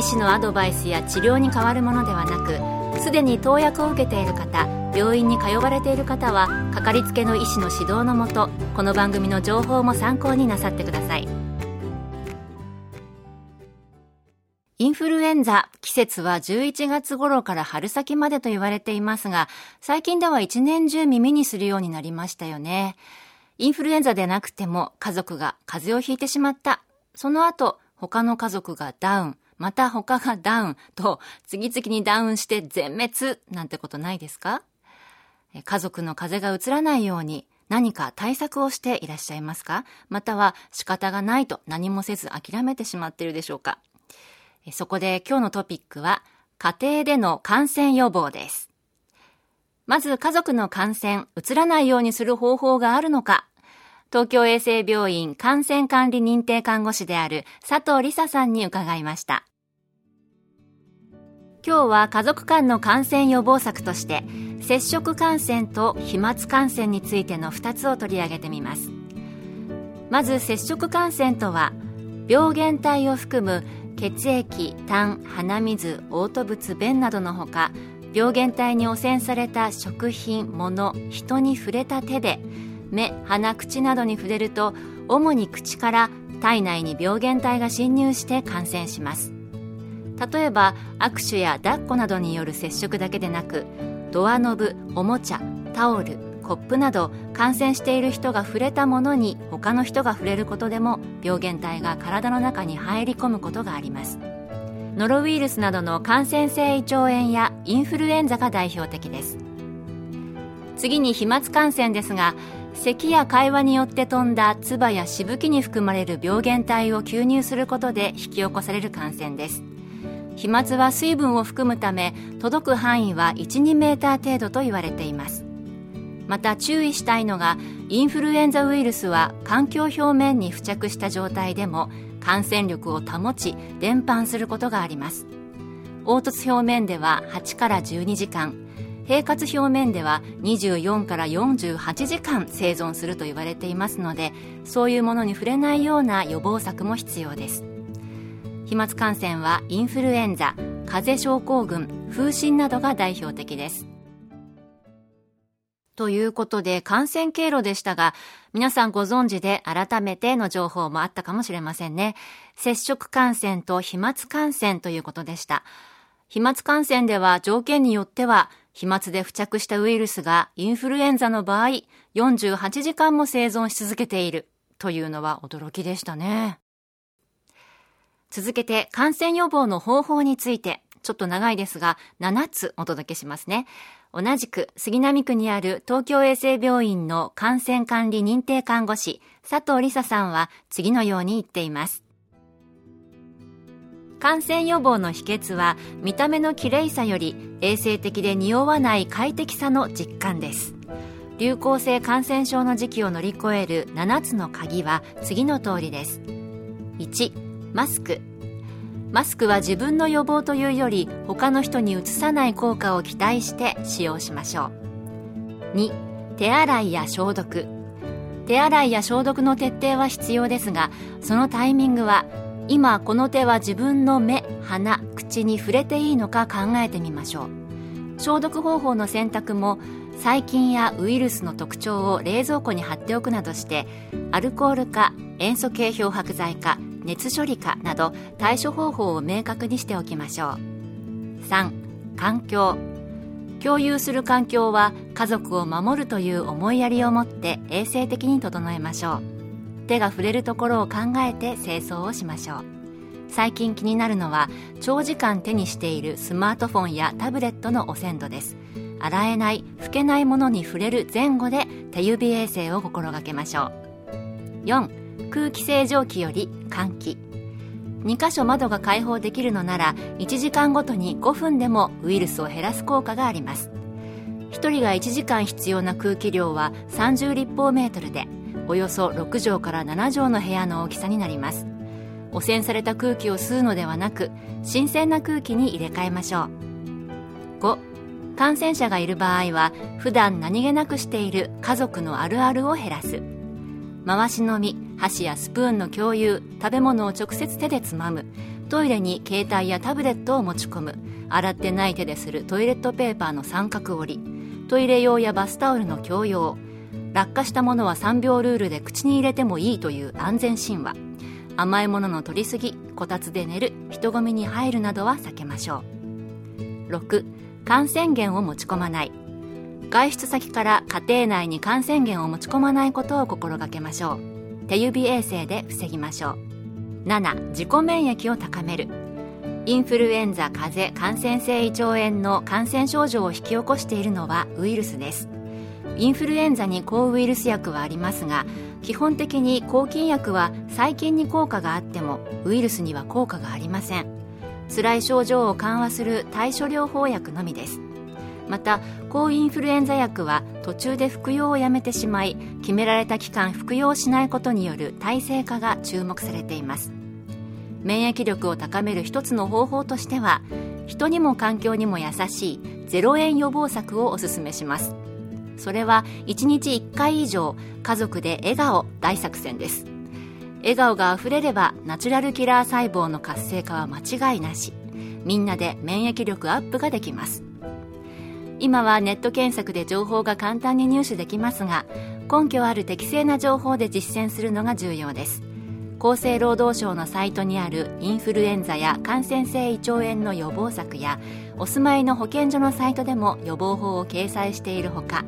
医師のアドバイスや治療に変わるものではなくすでに投薬を受けている方病院に通われている方はかかりつけの医師の指導のもとこの番組の情報も参考になさってくださいインフルエンザ、季節は11月頃から春先までと言われていますが、最近では一年中耳にするようになりましたよね。インフルエンザでなくても家族が風邪をひいてしまった。その後、他の家族がダウン。また他がダウンと次々にダウンして全滅なんてことないですか？家族の風邪が移らないように何か対策をしていらっしゃいますか？または仕方がないと何もせず諦めてしまっているでしょうか？そこで今日のトピックは家庭での感染予防です。まず家族の感染、移らないようにする方法があるのか？東京衛生病院感染管理認定看護師である佐藤理沙さんに伺いました。今日は家族間の感染予防策として接触感染と飛沫感染についての2つを取り上げてみます。まず接触感染とは病原体を含む血液、痰、鼻水、嘔吐物、便などのほか病原体に汚染された食品、物、人に触れた手で目、鼻、口などに触れると主に口から体内に病原体が侵入して感染します。例えば握手や抱っこなどによる接触だけでなくドアノブおもちゃタオルコップなど感染している人が触れたものに他の人が触れることでも病原体が体の中に入り込むことがあります。ノロウイルスなどの感染性胃腸炎やインフルエンザが代表的です。次に飛沫感染ですが咳や会話によって飛んだ唾やしぶきに含まれる病原体を吸入することで引き起こされる感染です。飛沫は水分を含むため届く範囲は12メーター程度と言われています。また注意したいのがインフルエンザウイルスは環境表面に付着した状態でも感染力を保ち伝播することがあります。凹凸表面では8から12時間平滑表面では24から48時間生存すると言われていますのでそういうものに触れないような予防策も必要です。飛沫感染はインフルエンザ風邪症候群風疹などが代表的です。ということで感染経路でしたが皆さんご存知で改めての情報もあったかもしれませんね。接触感染と飛沫感染ということでした。飛沫感染では条件によっては飛沫で付着したウイルスがインフルエンザの場合48時間も生存し続けているというのは驚きでしたね。続けて感染予防の方法について、ちょっと長いですが、7つお届けしますね。同じく杉並区にある東京衛生病院の感染管理認定看護師、佐藤理沙さんは次のように言っています。感染予防の秘訣は見た目の綺麗さより衛生的で匂わない快適さの実感です流行性感染症の時期を乗り越える7つの鍵は次の通りです1マスク。マスクは自分の予防というより他の人にうつさない効果を期待して使用しましょう。2手洗いや消毒。手洗いや消毒の徹底は必要ですがそのタイミングは今この手は自分の目鼻口に触れていいのか考えてみましょう。消毒方法の選択も細菌やウイルスの特徴を冷蔵庫に貼っておくなどしてアルコールか塩素系漂白剤か熱処理かなど対処方法を明確にしておきましょう。3環境。共有する環境は家族を守るという思いやりを持って衛生的に整えましょう。手が触れるところを考えて清掃をしましょう。最近気になるのは長時間手にしているスマートフォンやタブレットの汚染度です。洗えない拭けないものに触れる前後で手指衛生を心がけましょう。4空気清浄機より換気。2箇所窓が開放できるのなら1時間ごとに5分でもウイルスを減らす効果があります。1人が1時間必要な空気量は30立方メートルでおよそ6畳から7畳の部屋の大きさになります。汚染された空気を吸うのではなく新鮮な空気に入れ替えましょう。5感染者がいる場合は普段何気なくしている家族のあるあるを減らす。回し飲み箸やスプーンの共有食べ物を直接手でつまむトイレに携帯やタブレットを持ち込む洗ってない手でするトイレットペーパーの三角折りトイレ用やバスタオルの共用落下したものは3秒ルールで口に入れてもいいという安全神話甘いものの取りすぎこたつで寝る人混みに入るなどは避けましょう。6感染源を持ち込まない。外出先から家庭内に感染源を持ち込まないことを心がけましょう。手指衛生で防ぎましょう。7自己免疫を高める。インフルエンザ風邪感染性胃腸炎の感染症状を引き起こしているのはウイルスです。インフルエンザに抗ウイルス薬はありますが基本的に抗菌薬は細菌に効果があってもウイルスには効果がありません。辛い症状を緩和する対処療法薬のみです。また抗インフルエンザ薬は途中で服用をやめてしまい決められた期間服用しないことによる耐性化が注目されています。免疫力を高める一つの方法としては人にも環境にも優しい0円予防策をおすすめします。それは1日1回以上家族で笑顔大作戦です。笑顔があふれればナチュラルキラー細胞の活性化は間違いなし。みんなで免疫力アップができます。今はネット検索で情報が簡単に入手できますが根拠ある適正な情報で実践するのが重要です。厚生労働省のサイトにあるインフルエンザや感染性胃腸炎の予防策やお住まいの保健所のサイトでも予防法を掲載しているほか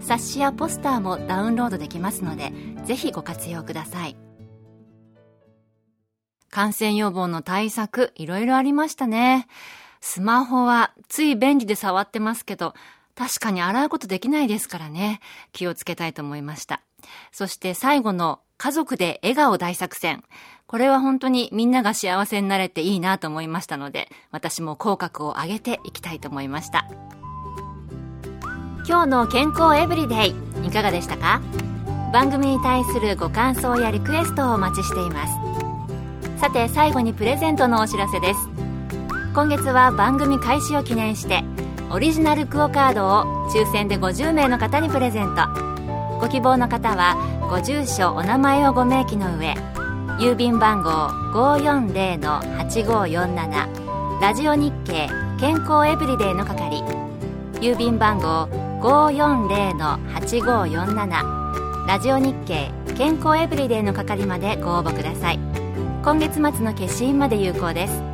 冊子やポスターもダウンロードできますのでぜひご活用ください。感染予防の対策いろいろありましたね。スマホはつい便利で触ってますけど、確かに洗うことできないですからね。気をつけたいと思いました。そして最後の家族で笑顔大作戦。これは本当にみんなが幸せになれていいなと思いましたので、私も口角を上げていきたいと思いました。今日の健康エブリデイ、いかがでしたか？番組に対するご感想やリクエストをお待ちしています。さて最後にプレゼントのお知らせです。今月は番組開始を記念してオリジナルクオカードを抽選で50名の方にプレゼント。ご希望の方はご住所お名前をご明記の上郵便番号540-8547ラジオ日経健康エブリデイの係郵便番号540-8547ラジオ日経健康エブリデイの係までご応募ください。今月末の消印まで有効です。